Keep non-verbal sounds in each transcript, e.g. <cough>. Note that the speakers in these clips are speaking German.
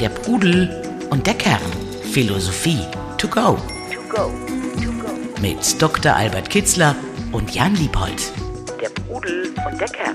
Der Pudel und der Kern. Philosophie to go. Mit Dr. Albert Kitzler und Jan Liebold. Der Pudel und der Kern.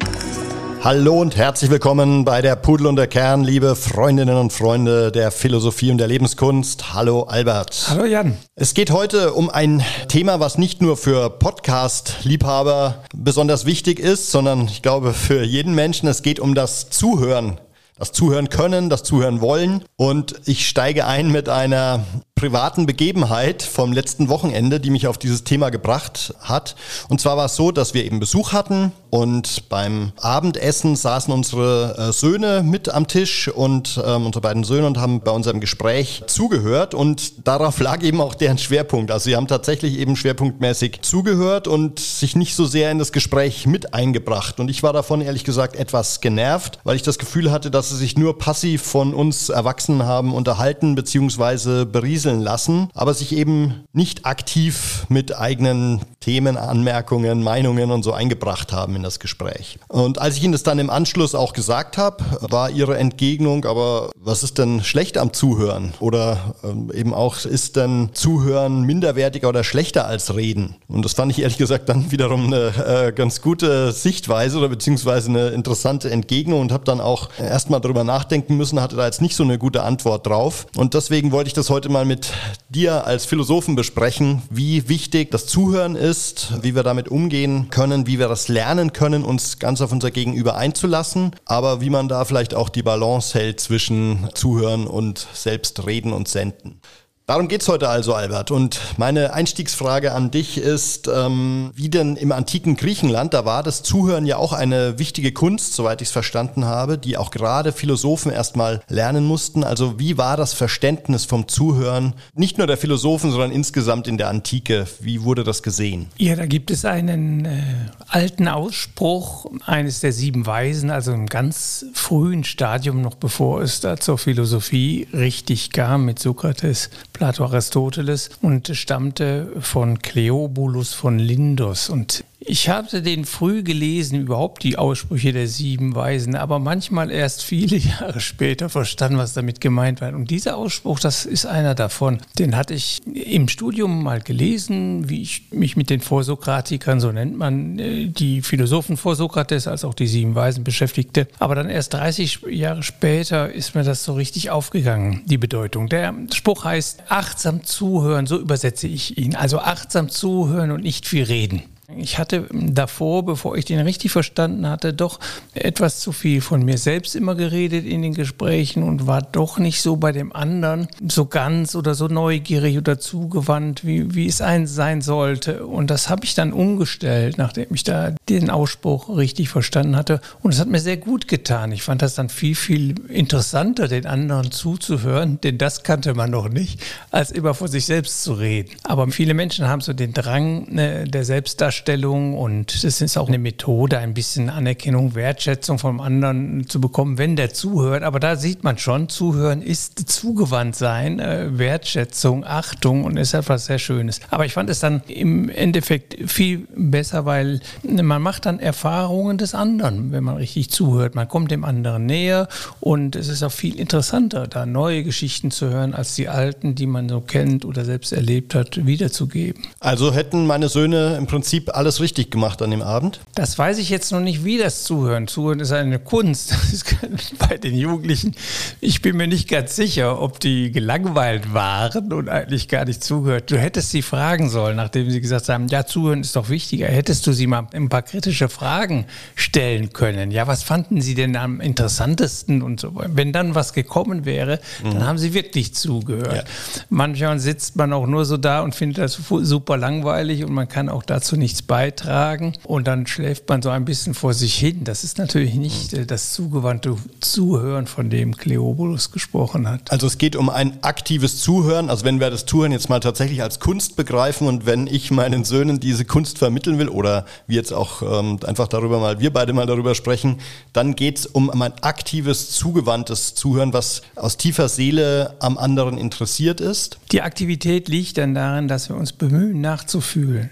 Hallo und herzlich willkommen bei der Pudel und der Kern, liebe Freundinnen und Freunde der Philosophie und der Lebenskunst. Hallo Albert. Hallo Jan. Es geht heute um ein Thema, was nicht nur für Podcast-Liebhaber besonders wichtig ist, sondern ich glaube für jeden Menschen. Es geht um das Zuhören das Zuhören können, das Zuhören wollen. Und ich steige ein mit einer privaten Begebenheit vom letzten Wochenende, die mich auf dieses Thema gebracht hat. Und zwar war es so, dass wir eben Besuch hatten und beim Abendessen saßen unsere äh, Söhne mit am Tisch und ähm, unsere beiden Söhne und haben bei unserem Gespräch zugehört und darauf lag eben auch deren Schwerpunkt. Also sie haben tatsächlich eben schwerpunktmäßig zugehört und sich nicht so sehr in das Gespräch mit eingebracht. Und ich war davon ehrlich gesagt etwas genervt, weil ich das Gefühl hatte, dass sie sich nur passiv von uns Erwachsenen haben unterhalten bzw. berieseln berieseln lassen, aber sich eben nicht aktiv mit eigenen Themen, Anmerkungen, Meinungen und so eingebracht haben in das Gespräch. Und als ich Ihnen das dann im Anschluss auch gesagt habe, war Ihre Entgegnung, aber was ist denn schlecht am Zuhören? Oder ähm, eben auch, ist denn Zuhören minderwertiger oder schlechter als Reden? Und das fand ich ehrlich gesagt dann wiederum eine äh, ganz gute Sichtweise oder beziehungsweise eine interessante Entgegnung und habe dann auch erstmal darüber nachdenken müssen, hatte da jetzt nicht so eine gute Antwort drauf. Und deswegen wollte ich das heute mal mit mit dir als Philosophen besprechen, wie wichtig das Zuhören ist, wie wir damit umgehen können, wie wir das lernen können, uns ganz auf unser Gegenüber einzulassen, aber wie man da vielleicht auch die Balance hält zwischen Zuhören und selbst reden und senden. Darum geht's heute also, Albert. Und meine Einstiegsfrage an dich ist, ähm, wie denn im antiken Griechenland, da war das Zuhören ja auch eine wichtige Kunst, soweit ich es verstanden habe, die auch gerade Philosophen erstmal lernen mussten. Also wie war das Verständnis vom Zuhören, nicht nur der Philosophen, sondern insgesamt in der Antike? Wie wurde das gesehen? Ja, da gibt es einen äh, alten Ausspruch eines der sieben Weisen, also im ganz frühen Stadium, noch bevor es da zur Philosophie richtig kam mit Sokrates Plato Aristoteles und stammte von Cleobulus von Lindos. Und ich hatte den früh gelesen, überhaupt die Aussprüche der sieben Weisen, aber manchmal erst viele <laughs> Jahre später verstanden, was damit gemeint war. Und dieser Ausspruch, das ist einer davon. Den hatte ich im Studium mal gelesen, wie ich mich mit den Vorsokratikern, so nennt man äh, die Philosophen vor Sokrates, als auch die sieben Weisen beschäftigte. Aber dann erst 30 Jahre später ist mir das so richtig aufgegangen, die Bedeutung. Der Spruch heißt achtsam zuhören, so übersetze ich ihn. Also achtsam zuhören und nicht viel reden. Ich hatte davor, bevor ich den richtig verstanden hatte, doch etwas zu viel von mir selbst immer geredet in den Gesprächen und war doch nicht so bei dem anderen so ganz oder so neugierig oder zugewandt, wie, wie es ein sein sollte. Und das habe ich dann umgestellt, nachdem ich da den Ausspruch richtig verstanden hatte. Und es hat mir sehr gut getan. Ich fand das dann viel, viel interessanter, den anderen zuzuhören, denn das kannte man noch nicht, als immer vor sich selbst zu reden. Aber viele Menschen haben so den Drang ne, der Selbstdarstellung Darstellung und das ist auch eine Methode, ein bisschen Anerkennung, Wertschätzung vom anderen zu bekommen, wenn der zuhört. Aber da sieht man schon, zuhören ist zugewandt sein, äh, Wertschätzung, Achtung und ist etwas sehr Schönes. Aber ich fand es dann im Endeffekt viel besser, weil man macht dann Erfahrungen des anderen, wenn man richtig zuhört. Man kommt dem anderen näher und es ist auch viel interessanter, da neue Geschichten zu hören, als die alten, die man so kennt oder selbst erlebt hat, wiederzugeben. Also hätten meine Söhne im Prinzip alles richtig gemacht an dem Abend? Das weiß ich jetzt noch nicht, wie das Zuhören. Zuhören ist eine Kunst. <laughs> bei den Jugendlichen. Ich bin mir nicht ganz sicher, ob die gelangweilt waren und eigentlich gar nicht zugehört. Du hättest sie fragen sollen, nachdem sie gesagt haben, ja, zuhören ist doch wichtiger. Hättest du sie mal ein paar kritische Fragen stellen können. Ja, was fanden sie denn am interessantesten und so. Wenn dann was gekommen wäre, mhm. dann haben sie wirklich zugehört. Ja. Manchmal sitzt man auch nur so da und findet das super langweilig und man kann auch dazu nichts nichts beitragen und dann schläft man so ein bisschen vor sich hin. Das ist natürlich nicht äh, das zugewandte Zuhören, von dem Kleobulus gesprochen hat. Also es geht um ein aktives Zuhören. Also wenn wir das Zuhören jetzt mal tatsächlich als Kunst begreifen und wenn ich meinen Söhnen diese Kunst vermitteln will oder wir jetzt auch ähm, einfach darüber mal, wir beide mal darüber sprechen, dann geht es um ein aktives, zugewandtes Zuhören, was aus tiefer Seele am anderen interessiert ist. Die Aktivität liegt dann darin, dass wir uns bemühen, nachzufühlen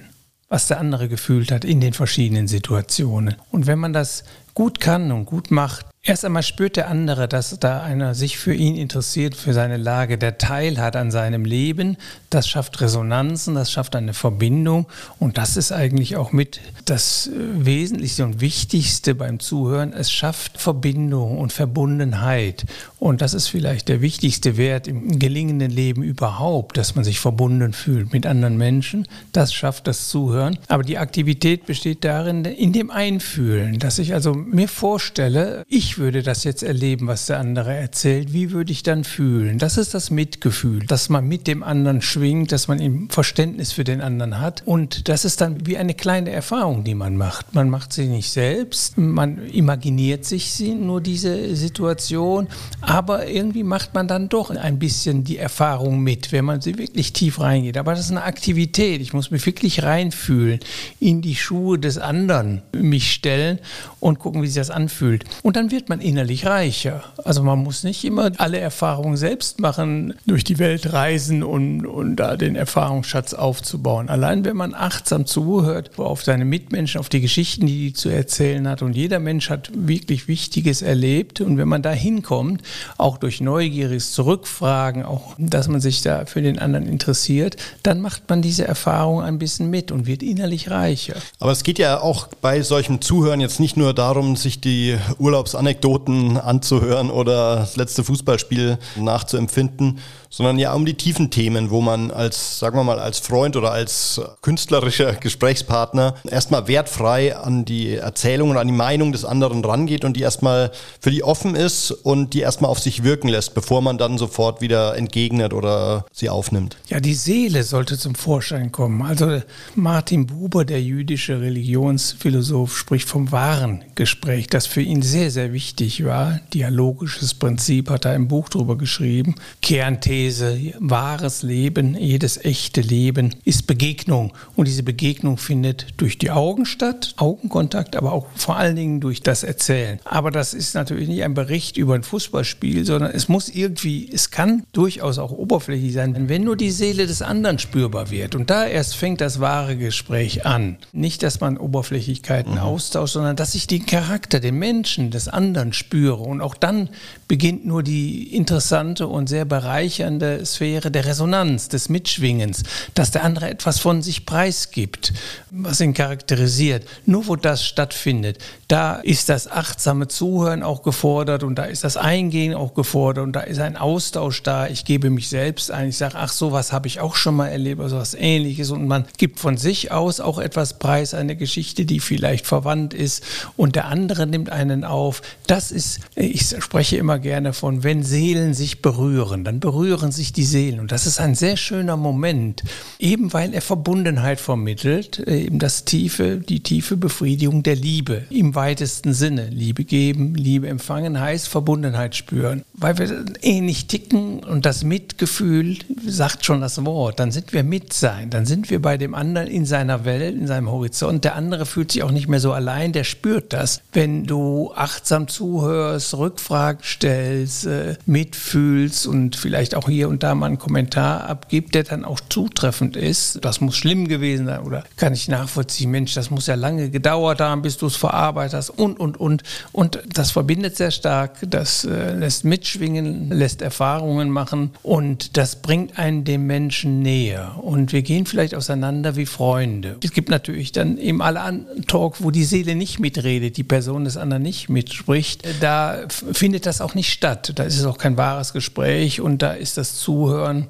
was der andere gefühlt hat in den verschiedenen Situationen. Und wenn man das gut kann und gut macht, Erst einmal spürt der andere, dass da einer sich für ihn interessiert, für seine Lage, der Teil hat an seinem Leben. Das schafft Resonanzen, das schafft eine Verbindung. Und das ist eigentlich auch mit das Wesentlichste und Wichtigste beim Zuhören. Es schafft Verbindung und Verbundenheit. Und das ist vielleicht der wichtigste Wert im gelingenden Leben überhaupt, dass man sich verbunden fühlt mit anderen Menschen. Das schafft das Zuhören. Aber die Aktivität besteht darin, in dem Einfühlen, dass ich also mir vorstelle, ich würde das jetzt erleben, was der andere erzählt, wie würde ich dann fühlen? Das ist das Mitgefühl, dass man mit dem anderen schwingt, dass man ihm Verständnis für den anderen hat. Und das ist dann wie eine kleine Erfahrung, die man macht. Man macht sie nicht selbst, man imaginiert sich sie, nur diese Situation, aber irgendwie macht man dann doch ein bisschen die Erfahrung mit, wenn man sie wirklich tief reingeht. Aber das ist eine Aktivität. Ich muss mich wirklich reinfühlen, in die Schuhe des anderen mich stellen und gucken, wie sich das anfühlt. Und dann wird wird man innerlich reicher. Also man muss nicht immer alle Erfahrungen selbst machen, durch die Welt reisen und, und da den Erfahrungsschatz aufzubauen. Allein wenn man achtsam zuhört auf seine Mitmenschen, auf die Geschichten, die die zu erzählen hat und jeder Mensch hat wirklich Wichtiges erlebt und wenn man da hinkommt, auch durch neugieriges Zurückfragen, auch dass man sich da für den anderen interessiert, dann macht man diese Erfahrung ein bisschen mit und wird innerlich reicher. Aber es geht ja auch bei solchem Zuhören jetzt nicht nur darum, sich die Urlaubsanekdoten Anekdoten anzuhören oder das letzte Fußballspiel nachzuempfinden, sondern ja um die tiefen Themen, wo man als, sagen wir mal, als Freund oder als künstlerischer Gesprächspartner erstmal wertfrei an die Erzählung und an die Meinung des anderen rangeht und die erstmal für die offen ist und die erstmal auf sich wirken lässt, bevor man dann sofort wieder entgegnet oder sie aufnimmt. Ja, die Seele sollte zum Vorschein kommen. Also Martin Buber, der jüdische Religionsphilosoph, spricht vom wahren Gespräch, das für ihn sehr, sehr wichtig war. Dialogisches Prinzip hat er im Buch drüber geschrieben. Kernthese These, wahres Leben, jedes echte Leben ist Begegnung. Und diese Begegnung findet durch die Augen statt, Augenkontakt, aber auch vor allen Dingen durch das Erzählen. Aber das ist natürlich nicht ein Bericht über ein Fußballspiel, sondern es muss irgendwie, es kann durchaus auch oberflächlich sein, wenn nur die Seele des anderen spürbar wird. Und da erst fängt das wahre Gespräch an. Nicht, dass man Oberflächlichkeiten mhm. austauscht, sondern dass ich den Charakter, den Menschen des anderen spüre. Und auch dann beginnt nur die interessante und sehr bereichernde Sphäre der Resonanz, des Mitschwingens, dass der andere etwas von sich preisgibt, was ihn charakterisiert. Nur wo das stattfindet, da ist das achtsame Zuhören auch gefordert und da ist das Eingehen auch gefordert und da ist ein Austausch da. Ich gebe mich selbst ein, ich sage, ach, sowas habe ich auch schon mal erlebt, also was ähnliches und man gibt von sich aus auch etwas preis, eine Geschichte, die vielleicht verwandt ist und der andere nimmt einen auf. Das ist, ich spreche immer gerne von, wenn Seelen sich berühren, dann berühren sich die Seelen. Und das ist ein sehr schöner Moment, eben weil er Verbundenheit vermittelt, äh, eben das tiefe, die tiefe Befriedigung der Liebe im weitesten Sinne. Liebe geben, Liebe empfangen heißt Verbundenheit spüren. Weil wir ähnlich ticken und das Mitgefühl sagt schon das Wort, dann sind wir mit sein, dann sind wir bei dem anderen in seiner Welt, in seinem Horizont. Der andere fühlt sich auch nicht mehr so allein, der spürt das. Wenn du achtsam zuhörst, Rückfragen stellst, äh, mitfühlst und vielleicht auch hier und da mal einen Kommentar abgibt, der dann auch zutreffend ist. Das muss schlimm gewesen sein oder kann ich nachvollziehen, Mensch, das muss ja lange gedauert haben, bis du es verarbeitet hast und, und, und. Und das verbindet sehr stark, das äh, lässt mitschwingen, lässt Erfahrungen machen und das bringt einen dem Menschen näher. Und wir gehen vielleicht auseinander wie Freunde. Es gibt natürlich dann eben alle anderen Talk, wo die Seele nicht mitredet, die Person des anderen nicht mitspricht. Da findet das auch nicht statt. Da ist es auch kein wahres Gespräch und da ist das Zuhören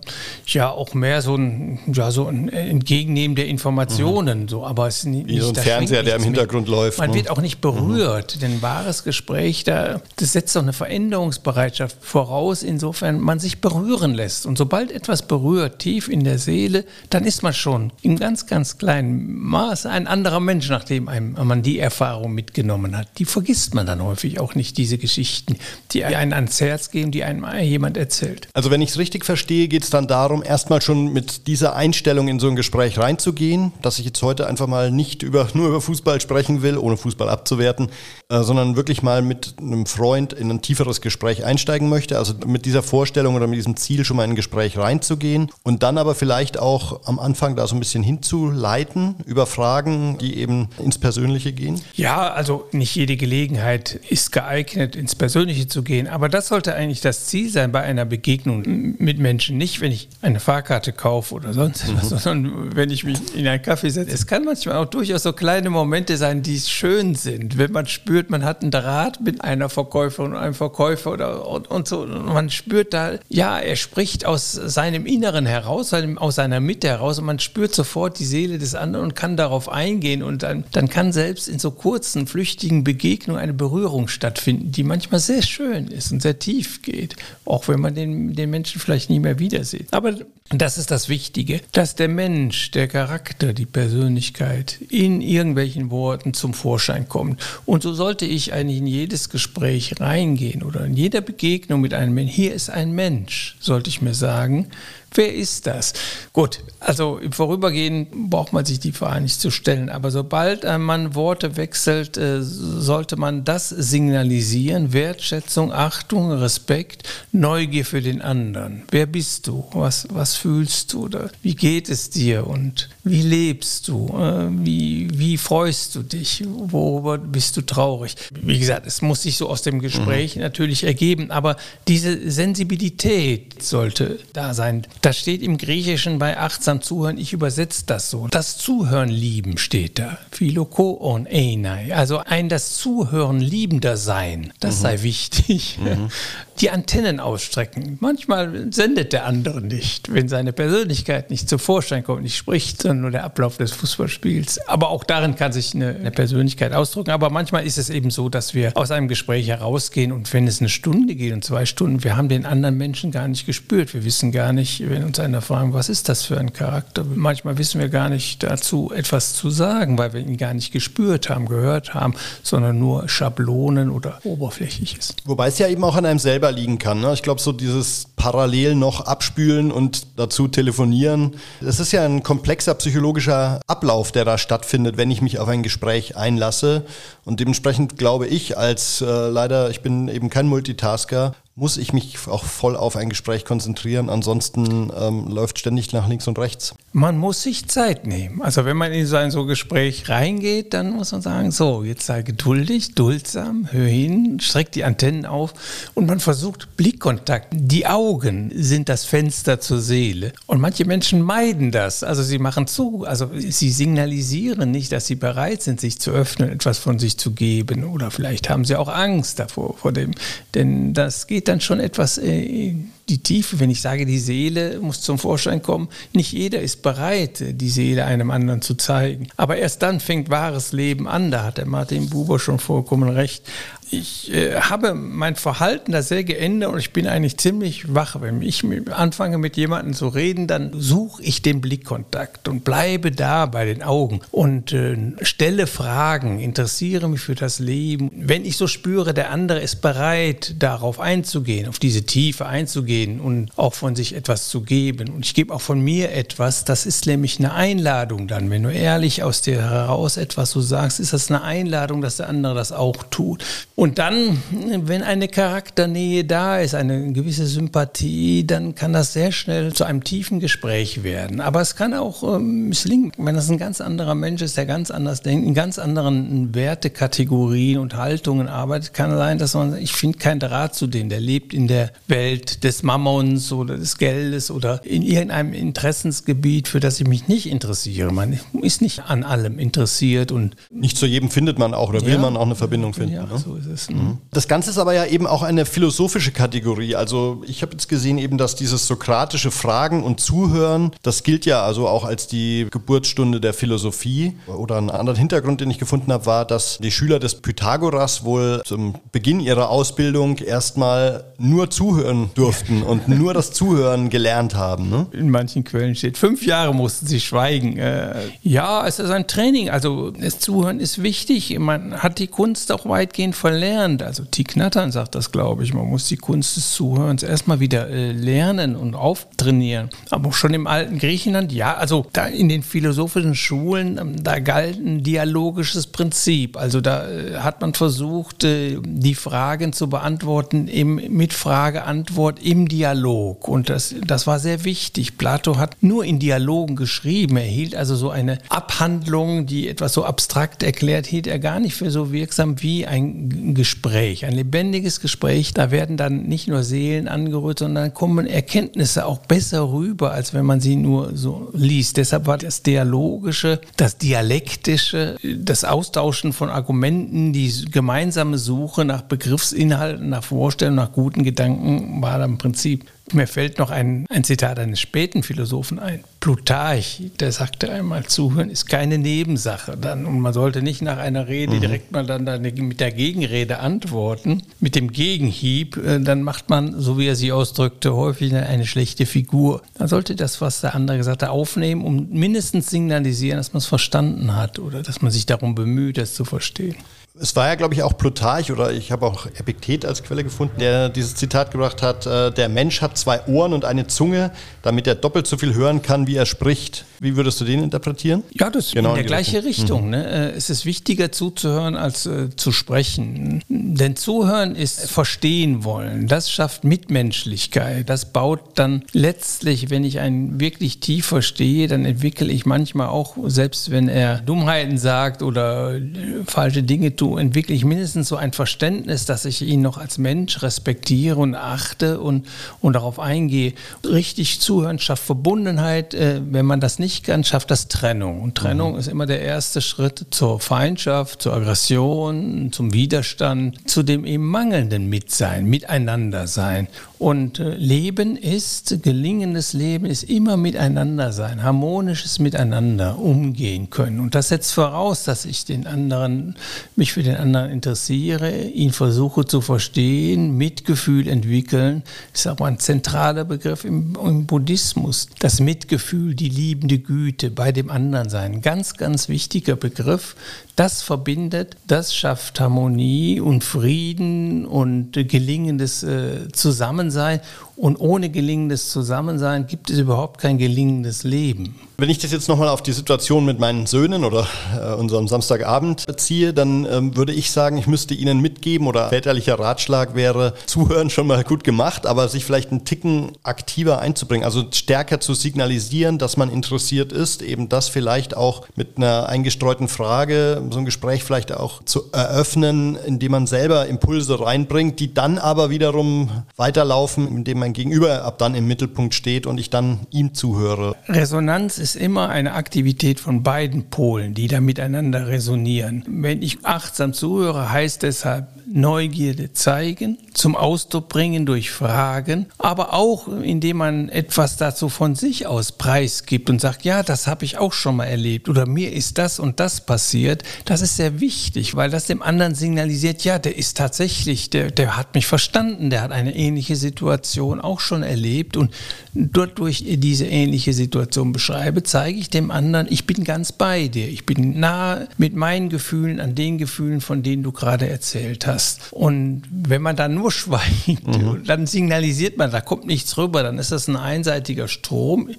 ja auch mehr so ein, ja, so ein Entgegennehmen der Informationen. Mhm. So, aber es ist nicht, Wie so ein Fernseher, der im Hintergrund mit. läuft. Man ne? wird auch nicht berührt. Mhm. Denn wahres Gespräch, da, das setzt doch eine Veränderungsbereitschaft voraus, insofern man sich berühren lässt. Und sobald etwas berührt, tief in der Seele, dann ist man schon in ganz, ganz kleinem Maß ein anderer Mensch, nachdem einem, man die Erfahrung mitgenommen hat. Die vergisst man dann häufig auch nicht, diese Geschichten, die einen ans Herz gehen, die einem jemand erzählt. Also wenn ich es richtig verstehe, geht es dann darum, erstmal schon mit dieser Einstellung in so ein Gespräch reinzugehen, dass ich jetzt heute einfach mal nicht über, <laughs> nur über Fußball sprechen will, ohne Fußball abzuwerten, äh, sondern wirklich mal mit einem Freund in ein tieferes Gespräch einsteigen möchte. Also mit dieser Vorstellung oder mit diesem Ziel schon mal in ein Gespräch reinzugehen und dann aber vielleicht auch am Anfang da so ein bisschen hinzuleiten über Fragen, die eben ins Persönliche gehen. Ja, also nicht jede Gelegenheit ist geeignet, ins Persönliche zu gehen. Aber das sollte eigentlich das Ziel sein bei einer Begegnung mit Menschen. Nicht, wenn ich eine Fahrkarte kaufe oder sonst etwas, mhm. sondern wenn ich mich in einen Kaffee setze. Es kann manchmal auch durchaus so kleine Momente sein, die schön sind. Wenn man spürt, man hat einen Draht mit einer Verkäuferin und einem Verkäufer oder, und, und so. Und man spürt da, ja, er spricht aus seinem Inneren heraus, aus seiner Mitte heraus und man spürt sofort die Seele des anderen und kann darauf eingehen. Und dann, dann kann selbst in so kurzen, flüchtigen Begegnungen eine Berührung stattfinden, die manchmal sehr schön ist und sehr tief geht, auch wenn man den, den Menschen vielleicht nie mehr wieder sieht. Aber das ist das Wichtige, dass der Mensch, der Charakter, die Persönlichkeit in irgendwelchen Worten zum Vorschein kommt. Und so sollte ich eigentlich in jedes Gespräch reingehen oder in jeder Begegnung mit einem Menschen. Hier ist ein Mensch, sollte ich mir sagen. Wer ist das? Gut, also im Vorübergehen braucht man sich die Frage nicht zu stellen, aber sobald man Worte wechselt, äh, sollte man das signalisieren, Wertschätzung, Achtung, Respekt, Neugier für den anderen. Wer bist du? Was, was fühlst du? Oder wie geht es dir? Und wie lebst du? Äh, wie, wie freust du dich? Worüber bist du traurig? Wie gesagt, es muss sich so aus dem Gespräch mhm. natürlich ergeben, aber diese Sensibilität sollte da sein. Das steht im Griechischen bei achtsam Zuhören. Ich übersetze das so. Das Zuhören lieben steht da. Philoko on einai. Also ein das Zuhören liebender sein. Das mhm. sei wichtig. Mhm. <laughs> Die Antennen ausstrecken. Manchmal sendet der andere nicht, wenn seine Persönlichkeit nicht zum Vorschein kommt, nicht spricht, sondern nur der Ablauf des Fußballspiels. Aber auch darin kann sich eine, eine Persönlichkeit ausdrücken. Aber manchmal ist es eben so, dass wir aus einem Gespräch herausgehen und wenn es eine Stunde geht und zwei Stunden, wir haben den anderen Menschen gar nicht gespürt. Wir wissen gar nicht, wenn uns einer fragt, was ist das für ein Charakter? Manchmal wissen wir gar nicht dazu etwas zu sagen, weil wir ihn gar nicht gespürt haben, gehört haben, sondern nur Schablonen oder oberflächlich ist. Wobei es ja eben auch an einem selber liegen kann. Ne? Ich glaube, so dieses parallel noch abspülen und dazu telefonieren, das ist ja ein komplexer psychologischer Ablauf, der da stattfindet, wenn ich mich auf ein Gespräch einlasse. Und dementsprechend glaube ich, als äh, leider, ich bin eben kein Multitasker, muss ich mich auch voll auf ein Gespräch konzentrieren. Ansonsten ähm, läuft ständig nach links und rechts. Man muss sich Zeit nehmen. Also wenn man in so ein so Gespräch reingeht, dann muss man sagen, so, jetzt sei geduldig, duldsam, hör hin, streck die Antennen auf und man versucht Blickkontakt. Die Augen sind das Fenster zur Seele. Und manche Menschen meiden das. Also sie machen zu, also sie signalisieren nicht, dass sie bereit sind, sich zu öffnen, etwas von sich zu geben. Oder vielleicht haben sie auch Angst davor, vor dem. Denn das geht dann schon etwas äh, die Tiefe, wenn ich sage, die Seele muss zum Vorschein kommen. Nicht jeder ist bereit, die Seele einem anderen zu zeigen. Aber erst dann fängt wahres Leben an. Da hat der Martin Buber schon vollkommen recht. Ich äh, habe mein Verhalten da sehr geändert und ich bin eigentlich ziemlich wach. Wenn ich anfange mit jemandem zu reden, dann suche ich den Blickkontakt und bleibe da bei den Augen und äh, stelle Fragen, interessiere mich für das Leben. Wenn ich so spüre, der andere ist bereit, darauf einzugehen, auf diese Tiefe einzugehen und auch von sich etwas zu geben. Und ich gebe auch von mir etwas, das ist nämlich eine Einladung dann. Wenn du ehrlich aus dir heraus etwas so sagst, ist das eine Einladung, dass der andere das auch tut. Und dann, wenn eine Charakternähe da ist, eine gewisse Sympathie, dann kann das sehr schnell zu einem tiefen Gespräch werden. Aber es kann auch ähm, misslingen, wenn das ein ganz anderer Mensch ist, der ganz anders denkt, in ganz anderen Wertekategorien und Haltungen arbeitet, kann sein, dass man, ich finde keinen Draht zu dem, der lebt in der Welt des Mammons oder des Geldes oder in irgendeinem Interessensgebiet, für das ich mich nicht interessiere. Man ist nicht an allem interessiert und nicht zu jedem findet man auch oder will ja, man auch eine Verbindung finden. Ja, ne? so ist. Ne? Mhm. Das Ganze ist aber ja eben auch eine philosophische Kategorie. Also ich habe jetzt gesehen eben, dass dieses sokratische Fragen und Zuhören, das gilt ja also auch als die Geburtsstunde der Philosophie. Oder ein anderer Hintergrund, den ich gefunden habe, war, dass die Schüler des Pythagoras wohl zum Beginn ihrer Ausbildung erstmal nur zuhören durften und <laughs> nur das Zuhören gelernt haben. Ne? In manchen Quellen steht, fünf Jahre mussten sie schweigen. Äh, ja, es ist ein Training. Also das Zuhören ist wichtig. Man hat die Kunst auch weitgehend verlernt verlernt. Also Thich Nattern sagt das, glaube ich. Man muss die Kunst des Zuhörens erstmal wieder äh, lernen und auftrainieren. Aber schon im alten Griechenland, ja, also da in den philosophischen Schulen, ähm, da galt ein dialogisches Prinzip. Also da äh, hat man versucht, äh, die Fragen zu beantworten im, mit Frage-Antwort im Dialog. Und das, das war sehr wichtig. Plato hat nur in Dialogen geschrieben. Er hielt also so eine Abhandlung, die etwas so abstrakt erklärt, hielt er gar nicht für so wirksam wie ein Gespräch. Ein lebendiges Gespräch, da werden dann nicht nur Seelen angerührt, sondern kommen Erkenntnisse auch besser rüber, als wenn man sie nur so liest. Deshalb war das Dialogische, das Dialektische, das Austauschen von Argumenten, die gemeinsame Suche nach Begriffsinhalten, nach Vorstellungen, nach guten Gedanken war im Prinzip mir fällt noch ein, ein Zitat eines späten Philosophen ein. Plutarch, der sagte einmal, zuhören ist keine Nebensache. Dann, und man sollte nicht nach einer Rede mhm. direkt mal dann mit der Gegenrede antworten, mit dem Gegenhieb. Äh, dann macht man, so wie er sie ausdrückte, häufig eine schlechte Figur. Man sollte das, was der andere gesagt hat, aufnehmen, um mindestens signalisieren, dass man es verstanden hat oder dass man sich darum bemüht, es zu verstehen. Es war ja, glaube ich, auch Plutarch oder ich habe auch Epiktet als Quelle gefunden, der dieses Zitat gebracht hat, äh, der Mensch hat zwei Ohren und eine Zunge, damit er doppelt so viel hören kann, wie er spricht. Wie würdest du den interpretieren? Ja, das genau in der gleiche Richtung. Mhm. Ne? Äh, es ist wichtiger zuzuhören als äh, zu sprechen. Denn zuhören ist verstehen wollen. Das schafft Mitmenschlichkeit. Das baut dann letztlich, wenn ich einen wirklich tief verstehe, dann entwickle ich manchmal auch, selbst wenn er Dummheiten sagt oder äh, falsche Dinge tut, entwickle ich mindestens so ein Verständnis, dass ich ihn noch als Mensch respektiere und achte und, und darauf eingehe. Richtig zuhören schafft Verbundenheit. Äh, wenn man das nicht ganz schafft, das Trennung. Und Trennung mhm. ist immer der erste Schritt zur Feindschaft, zur Aggression, zum Widerstand, zu dem eben mangelnden Mitsein, Miteinander sein. Und äh, Leben ist, gelingendes Leben ist immer Miteinander sein, harmonisches Miteinander umgehen können. Und das setzt voraus, dass ich den anderen, mich für den anderen interessiere, ihn versuche zu verstehen, Mitgefühl entwickeln. Das ist aber ein zentraler Begriff im, im Buddhismus. Das Mitgefühl, die liebende Güte bei dem anderen sein. Ganz, ganz wichtiger Begriff. Das verbindet, das schafft Harmonie und Frieden und gelingendes äh, Zusammensein. Und ohne gelingendes Zusammensein gibt es überhaupt kein gelingendes Leben. Wenn ich das jetzt nochmal auf die Situation mit meinen Söhnen oder äh, unserem Samstagabend beziehe, dann ähm, würde ich sagen, ich müsste ihnen mitgeben oder väterlicher Ratschlag wäre, <laughs> zuhören schon mal gut gemacht, aber sich vielleicht einen Ticken aktiver einzubringen, also stärker zu signalisieren, dass man interessiert ist, eben das vielleicht auch mit einer eingestreuten Frage, so ein Gespräch vielleicht auch zu eröffnen, indem man selber Impulse reinbringt, die dann aber wiederum weiterlaufen, indem mein Gegenüber ab dann im Mittelpunkt steht und ich dann ihm zuhöre. Resonanz ist immer eine Aktivität von beiden Polen, die da miteinander resonieren. Wenn ich achtsam zuhöre, heißt deshalb Neugierde zeigen, zum Ausdruck bringen durch Fragen, aber auch indem man etwas dazu von sich aus preisgibt und sagt, ja, das habe ich auch schon mal erlebt oder mir ist das und das passiert. Das ist sehr wichtig, weil das dem anderen signalisiert, ja, der ist tatsächlich, der, der hat mich verstanden, der hat eine ähnliche Situation auch schon erlebt und dort durch diese ähnliche Situation beschreibe, zeige ich dem anderen, ich bin ganz bei dir, ich bin nah mit meinen Gefühlen an den Gefühlen, von denen du gerade erzählt hast. Und wenn man dann nur schweigt, mhm. <laughs> dann signalisiert man, da kommt nichts rüber, dann ist das ein einseitiger Strom.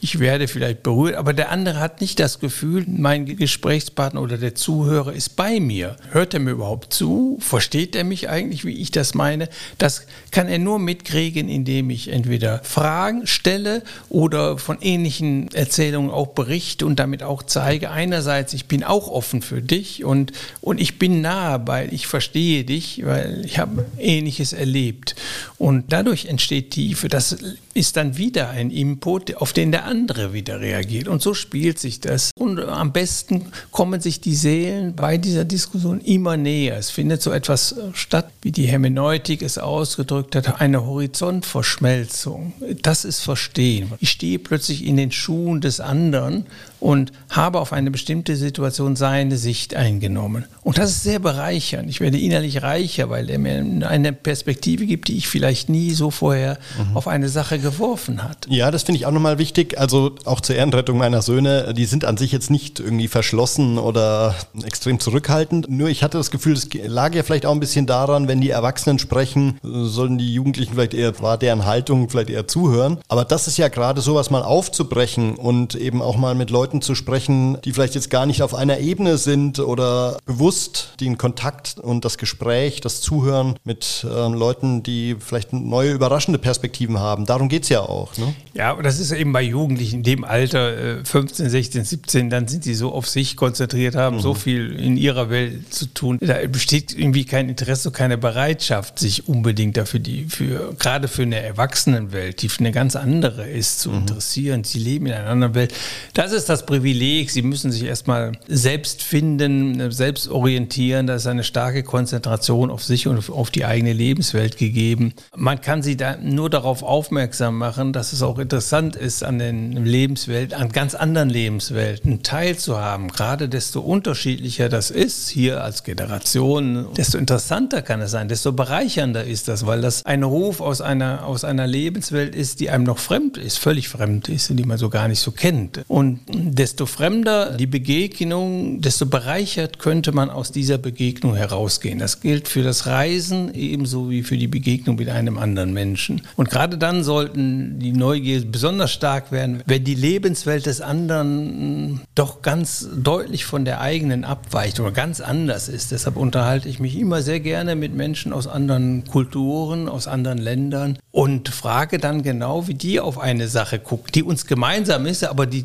Ich werde vielleicht berührt, aber der andere hat nicht das Gefühl, mein Gesprächspartner oder der Zuhörer ist bei mir. Hört er mir überhaupt zu? Versteht er mich eigentlich, wie ich das meine? Das kann er nur mitkriegen, indem ich entweder Fragen stelle oder von ähnlichen Erzählungen auch berichte und damit auch zeige, einerseits, ich bin auch offen für dich und, und ich bin nahe, weil ich verstehe dich, weil ich habe Ähnliches erlebt. Und dadurch entsteht Tiefe. Das ist dann wieder ein Input, auf den der andere wieder reagiert. Und so spielt sich das. Und am besten kommen sich die Seelen bei dieser Diskussion immer näher. Es findet so etwas statt, wie die Hermeneutik es ausgedrückt hat, eine Horizontverschmelzung. Das ist Verstehen. Ich stehe plötzlich in den Schuhen des anderen und habe auf eine bestimmte Situation seine Sicht eingenommen. Und das ist sehr bereichernd. Ich werde innerlich reicher, weil er mir eine Perspektive gibt, die ich vielleicht nie so vorher mhm. auf eine Sache geworfen hat. Ja, das finde ich auch nochmal wichtig. Also auch zur Ehrenrettung meiner Söhne, die sind an sich jetzt nicht irgendwie verschlossen oder extrem zurückhaltend. Nur ich hatte das Gefühl, es lag ja vielleicht auch ein bisschen daran, wenn die Erwachsenen sprechen, sollen die Jugendlichen vielleicht eher, war deren Haltung vielleicht eher zuhören. Aber das ist ja gerade sowas mal aufzubrechen und eben auch mal mit Leuten zu sprechen, die vielleicht jetzt gar nicht auf einer Ebene sind oder bewusst den Kontakt und das Gespräch, das Zuhören mit äh, Leuten, die vielleicht neue, überraschende Perspektiven haben. Darum geht es ja auch. Ne? Ja, das ist eben bei Jugendlichen in dem Alter, 15, 16, 17, dann sind sie so auf sich konzentriert, haben mhm. so viel in ihrer Welt zu tun. Da besteht irgendwie kein Interesse, keine Bereitschaft, sich unbedingt dafür, die, für, gerade für eine Erwachsenenwelt, die eine ganz andere ist, zu mhm. interessieren. Sie leben in einer anderen Welt. Das ist das Privileg. Sie müssen sich erstmal selbst finden, selbst orientieren. Da ist eine starke Konzentration auf sich und auf die eigene Lebenswelt gegeben. Man kann sie da nur darauf aufmerksam machen, dass es auch interessant ist, an den Lebenswelten, an ganz anderen Lebenswelten teilzuhaben. Gerade desto unterschiedlicher das ist, hier als Generation, desto interessanter kann es sein, desto bereichernder ist das, weil das ein Ruf aus einer, aus einer Lebenswelt ist, die einem noch fremd ist, völlig fremd ist, die man so gar nicht so kennt. Und desto fremder die Begegnung, desto bereichert könnte man aus dieser Begegnung herausgehen. Das gilt für das Reisen ebenso wie für die Begegnung mit einem anderen Menschen. Und gerade dann sollten die Neugier besonders stark werden, wenn die Lebenswelt des anderen doch ganz deutlich von der eigenen abweicht oder ganz anders ist. Deshalb unterhalte ich mich immer sehr gerne mit Menschen aus anderen Kulturen, aus anderen Ländern und frage dann genau, wie die auf eine Sache gucken, die uns gemeinsam ist, aber die,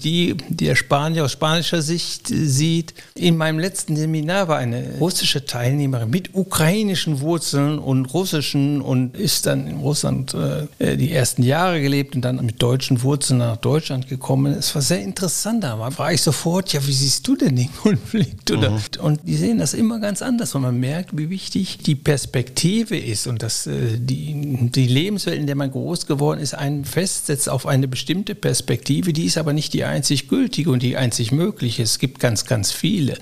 die der Spanier aus spanischer Sicht sieht. In meinem letzten Seminar war eine russische Teilnehmerin mit ukrainischen Wurzeln und russischen und ist dann in Russland äh, die ersten Jahre gelebt und dann mit deutschen Wurzeln nach Deutschland gekommen. Es war sehr interessant. Da war ich sofort, ja, wie siehst du denn den <laughs> Konflikt? Oder, mhm. Und die sehen das immer ganz anders und man merkt, wie wichtig die Perspektive ist und dass äh, die, die Lebenswelt, in der man groß geworden ist, einen festsetzt auf eine bestimmte Perspektive, die ist aber nicht die einzig gültige und die einzig mögliche. Es gibt ganz, ganz viele.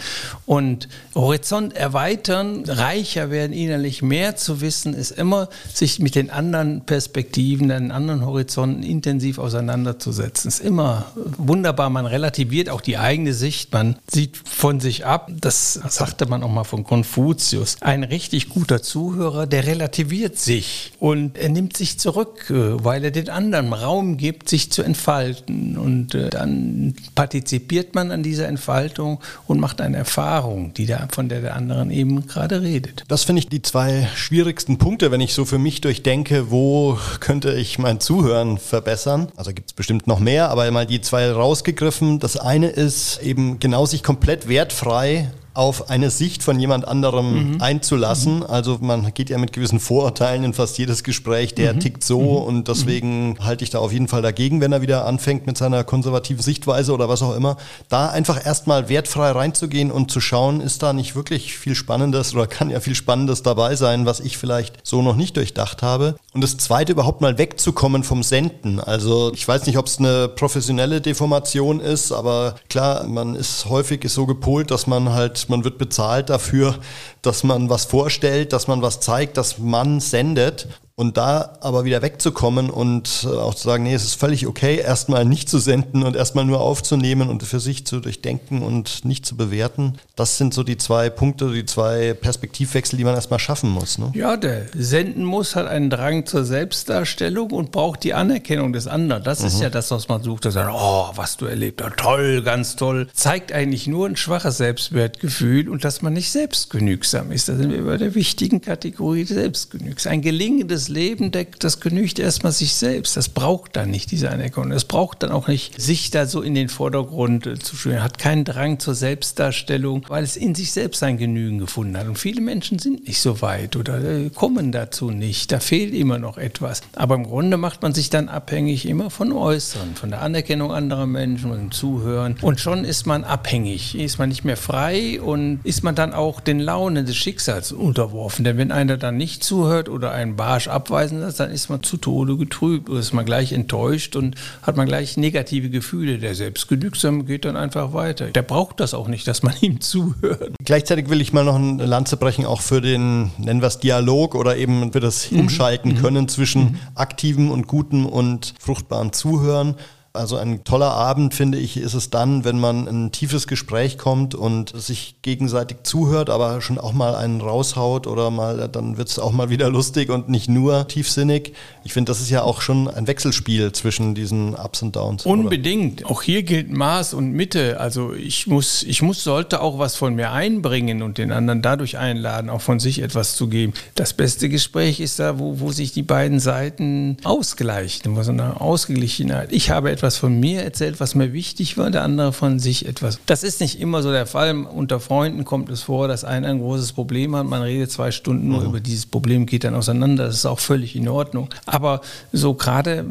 Und Horizont erweitern, reicher werden innerlich, mehr zu wissen, ist immer, sich mit den anderen Perspektiven, den anderen Horizonten intensiv auseinanderzusetzen. Ist immer wunderbar. Man relativiert auch die eigene Sicht. Man sieht von sich ab. Das sagte man auch mal von Konfuzius. Ein richtig guter Zuhörer, der relativiert sich und er nimmt sich zurück, äh, weil er den anderen Raum gibt, sich zu entfalten. Und äh, dann partizipiert man an dieser Entfaltung und macht eine Erfahrung, die der, von der der anderen eben gerade redet. Das finde ich die zwei schwierigsten Punkte, wenn ich so für mich durchdenke, wo könnte ich mein Zuhören verbessern. Also gibt es bestimmt noch mehr, aber mal die zwei rausgegriffen. Das eine ist eben genau sich komplett wertfrei auf eine Sicht von jemand anderem mhm. einzulassen. Mhm. Also man geht ja mit gewissen Vorurteilen in fast jedes Gespräch, der mhm. tickt so mhm. und deswegen mhm. halte ich da auf jeden Fall dagegen, wenn er wieder anfängt mit seiner konservativen Sichtweise oder was auch immer. Da einfach erstmal wertfrei reinzugehen und zu schauen, ist da nicht wirklich viel Spannendes oder kann ja viel Spannendes dabei sein, was ich vielleicht so noch nicht durchdacht habe. Und das zweite, überhaupt mal wegzukommen vom Senden. Also ich weiß nicht, ob es eine professionelle Deformation ist, aber klar, man ist häufig ist so gepolt, dass man halt man wird bezahlt dafür, dass man was vorstellt, dass man was zeigt, dass man sendet. Und da aber wieder wegzukommen und äh, auch zu sagen, nee, es ist völlig okay, erstmal nicht zu senden und erstmal nur aufzunehmen und für sich zu durchdenken und nicht zu bewerten. Das sind so die zwei Punkte, die zwei Perspektivwechsel, die man erstmal schaffen muss. Ne? Ja, der Senden muss hat einen Drang zur Selbstdarstellung und braucht die Anerkennung des anderen. Das mhm. ist ja das, was man sucht. Das sagt, oh, was du erlebt hast, toll, ganz toll. Zeigt eigentlich nur ein schwaches Selbstwertgefühl und dass man nicht selbstgenügsam ist. Da sind wir bei der wichtigen Kategorie Selbstgenügsam. Ein gelingendes das Leben deckt, das genügt erstmal sich selbst. Das braucht dann nicht diese Anerkennung. Es braucht dann auch nicht, sich da so in den Vordergrund äh, zu stellen. Hat keinen Drang zur Selbstdarstellung, weil es in sich selbst sein Genügen gefunden hat. Und viele Menschen sind nicht so weit oder äh, kommen dazu nicht. Da fehlt immer noch etwas. Aber im Grunde macht man sich dann abhängig immer von Äußeren, von der Anerkennung anderer Menschen, von dem Zuhören. Und schon ist man abhängig, ist man nicht mehr frei und ist man dann auch den Launen des Schicksals unterworfen. Denn wenn einer dann nicht zuhört oder einen Barsch abweisen lässt, dann ist man zu Tode getrübt ist man gleich enttäuscht und hat man gleich negative Gefühle. Der Selbstgenügsame geht dann einfach weiter. Der braucht das auch nicht, dass man <laughs> ihm zuhört. Gleichzeitig will ich mal noch eine Lanze brechen, auch für den, nennen wir es Dialog oder eben wir das mhm. umschalten mhm. können zwischen mhm. aktivem und gutem und fruchtbaren Zuhören Also ein toller Abend, finde ich, ist es dann, wenn man in ein tiefes Gespräch kommt und sich gegenseitig zuhört, aber schon auch mal einen raushaut oder mal, dann wird es auch mal wieder lustig und nicht nur tiefsinnig. Ich finde, das ist ja auch schon ein Wechselspiel zwischen diesen Ups und Downs. Unbedingt. Oder? Auch hier gilt Maß und Mitte. Also ich muss, ich muss, sollte auch was von mir einbringen und den anderen dadurch einladen, auch von sich etwas zu geben. Das beste Gespräch ist da, wo, wo sich die beiden Seiten ausgleichen, wo so eine Ausgeglichenheit. Ich habe etwas von mir erzählt, was mir wichtig war, der andere von sich etwas. Das ist nicht immer so der Fall. Unter Freunden kommt es vor, dass einer ein großes Problem hat. Man redet zwei Stunden nur mhm. über dieses Problem, geht dann auseinander. Das ist auch völlig in Ordnung. Aber so gerade,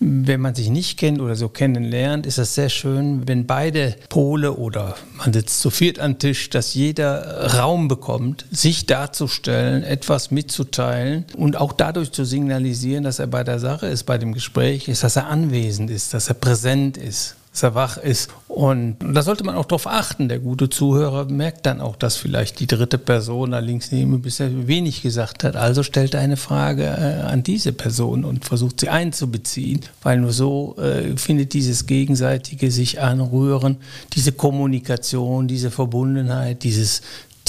wenn man sich nicht kennt oder so kennenlernt, ist es sehr schön, wenn beide Pole oder man sitzt zu viert am Tisch, dass jeder Raum bekommt, sich darzustellen, etwas mitzuteilen und auch dadurch zu signalisieren, dass er bei der Sache ist, bei dem Gespräch ist, dass er anwesend ist, dass er präsent ist dass er wach ist. Und da sollte man auch darauf achten. Der gute Zuhörer merkt dann auch, dass vielleicht die dritte Person da links neben ihm bisher wenig gesagt hat. Also stellt er eine Frage äh, an diese Person und versucht sie einzubeziehen, weil nur so äh, findet dieses gegenseitige sich anrühren, diese Kommunikation, diese Verbundenheit, dieses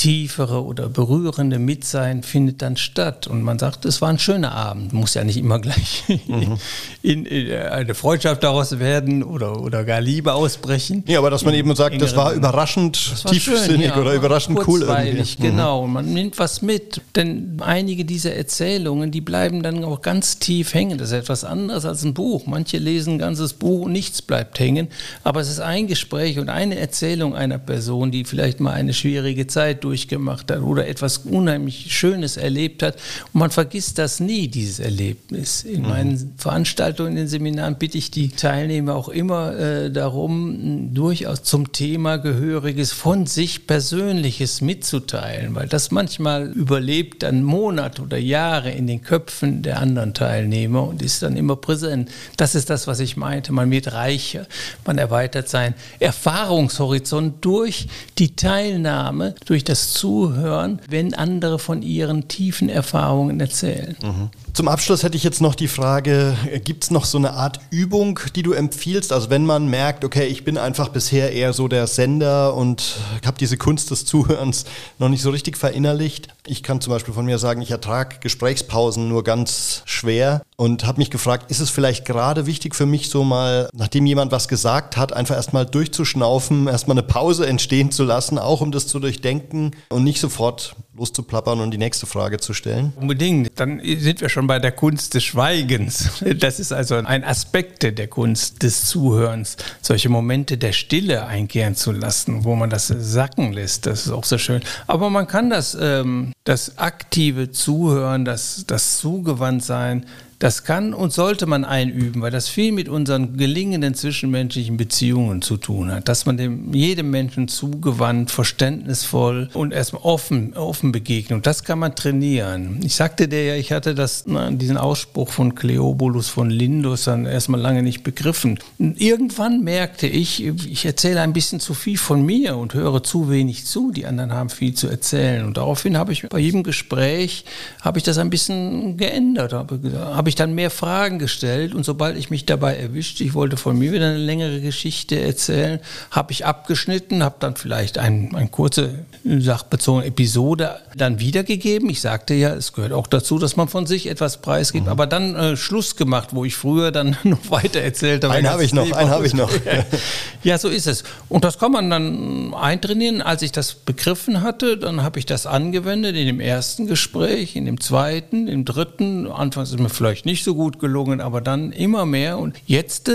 tiefere oder berührende Mitsein findet dann statt. Und man sagt, es war ein schöner Abend. Muss ja nicht immer gleich mhm. <laughs> in, in, eine Freundschaft daraus werden oder, oder gar Liebe ausbrechen. Ja, aber dass man eben sagt, das war überraschend das war tiefsinnig schön, ja, oder überraschend cool irgendwie. Mhm. Genau, und man nimmt was mit. Denn einige dieser Erzählungen, die bleiben dann auch ganz tief hängen. Das ist etwas anderes als ein Buch. Manche lesen ein ganzes Buch und nichts bleibt hängen. Aber es ist ein Gespräch und eine Erzählung einer Person, die vielleicht mal eine schwierige Zeit durch durchgemacht hat oder etwas unheimlich Schönes erlebt hat. Und man vergisst das nie, dieses Erlebnis. In mhm. meinen Veranstaltungen, in den Seminaren bitte ich die Teilnehmer auch immer äh, darum, durchaus zum Thema Gehöriges von sich Persönliches mitzuteilen, weil das manchmal überlebt dann Monate oder Jahre in den Köpfen der anderen Teilnehmer und ist dann immer präsent. Das ist das, was ich meinte. Man wird reicher, man erweitert seinen Erfahrungshorizont durch die Teilnahme, durch das Zuhören, wenn andere von ihren tiefen Erfahrungen erzählen. Mhm. Zum Abschluss hätte ich jetzt noch die Frage, gibt es noch so eine Art Übung, die du empfiehlst? Also wenn man merkt, okay, ich bin einfach bisher eher so der Sender und habe diese Kunst des Zuhörens noch nicht so richtig verinnerlicht. Ich kann zum Beispiel von mir sagen, ich ertrage Gesprächspausen nur ganz schwer und habe mich gefragt, ist es vielleicht gerade wichtig für mich so mal, nachdem jemand was gesagt hat, einfach erstmal durchzuschnaufen, erstmal eine Pause entstehen zu lassen, auch um das zu durchdenken und nicht sofort loszuplappern und die nächste Frage zu stellen? Unbedingt. Dann sind wir schon bei der Kunst des Schweigens. Das ist also ein Aspekt der Kunst des Zuhörens, solche Momente der Stille einkehren zu lassen, wo man das sacken lässt. Das ist auch sehr schön. Aber man kann das, ähm, das aktive Zuhören, das, das Zugewandtsein, das kann und sollte man einüben, weil das viel mit unseren gelingenden zwischenmenschlichen Beziehungen zu tun hat. Dass man dem, jedem Menschen zugewandt, verständnisvoll und erstmal offen, offen begegnet. Und das kann man trainieren. Ich sagte dir ja, ich hatte das, diesen Ausspruch von Cleobulus von Lindus dann erstmal lange nicht begriffen. Und irgendwann merkte ich, ich erzähle ein bisschen zu viel von mir und höre zu wenig zu. Die anderen haben viel zu erzählen. Und daraufhin habe ich bei jedem Gespräch, habe ich das ein bisschen geändert. Habe, habe dann mehr Fragen gestellt und sobald ich mich dabei erwischt, ich wollte von mir wieder eine längere Geschichte erzählen, habe ich abgeschnitten, habe dann vielleicht ein, eine kurze sachbezogene Episode dann wiedergegeben. Ich sagte ja, es gehört auch dazu, dass man von sich etwas preisgibt, mhm. aber dann äh, Schluss gemacht, wo ich früher dann <laughs> noch weiter erzählt habe. Einen habe ich noch, einen habe ich noch. <laughs> ja, so ist es. Und das kann man dann eintrainieren. Als ich das begriffen hatte, dann habe ich das angewendet in dem ersten Gespräch, in dem zweiten, im dritten. Anfangs ist mir vielleicht vielleicht nicht so gut gelungen, aber dann immer mehr. Und jetzt äh,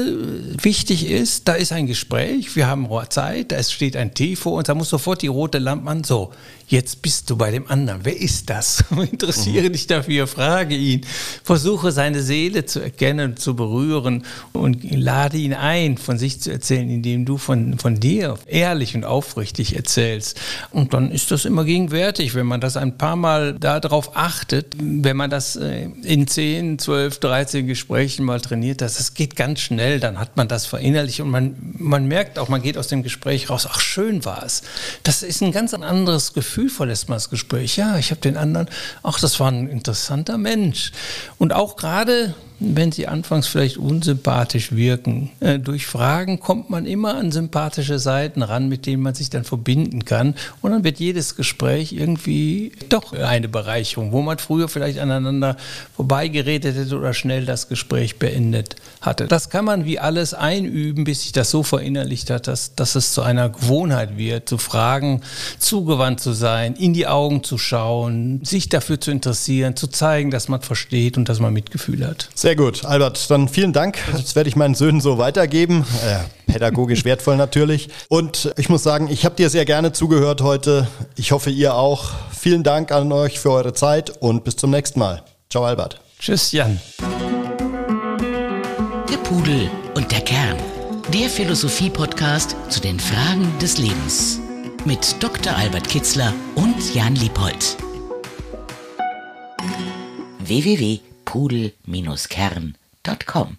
wichtig ist, da ist ein Gespräch, wir haben Zeit, da steht ein Tee vor uns, da muss sofort die rote Lampe an. So, jetzt bist du bei dem anderen. Wer ist das? <laughs> Interessiere mhm. dich dafür, frage ihn. Versuche seine Seele zu erkennen, zu berühren und lade ihn ein, von sich zu erzählen, indem du von, von dir ehrlich und aufrichtig erzählst. Und dann ist das immer gegenwärtig, wenn man das ein paar Mal darauf achtet, wenn man das äh, in 10, 12, 13 Gesprächen mal trainiert, dass es geht ganz schnell, dann hat man das verinnerlicht und man, man merkt auch, man geht aus dem Gespräch raus, ach schön war es. Das ist ein ganz anderes Gefühl gefühlvoll erstmal das Gespräch. Ja, ich habe den anderen, ach, das war ein interessanter Mensch. Und auch gerade wenn sie anfangs vielleicht unsympathisch wirken. Äh, durch Fragen kommt man immer an sympathische Seiten ran, mit denen man sich dann verbinden kann. Und dann wird jedes Gespräch irgendwie doch eine Bereicherung, wo man früher vielleicht aneinander vorbeigeredet hätte oder schnell das Gespräch beendet hatte. Das kann man wie alles einüben, bis sich das so verinnerlicht hat, dass, dass es zu einer Gewohnheit wird, zu fragen, zugewandt zu sein, in die Augen zu schauen, sich dafür zu interessieren, zu zeigen, dass man versteht und dass man Mitgefühl hat. Sehr gut, Albert, dann vielen Dank. Das werde ich meinen Söhnen so weitergeben. Äh, pädagogisch wertvoll natürlich. Und ich muss sagen, ich habe dir sehr gerne zugehört heute. Ich hoffe, ihr auch. Vielen Dank an euch für eure Zeit und bis zum nächsten Mal. Ciao, Albert. Tschüss, Jan. Der Pudel und der Kern. Der Philosophie-Podcast zu den Fragen des Lebens. Mit Dr. Albert Kitzler und Jan Liebold. www.pudel-kern.com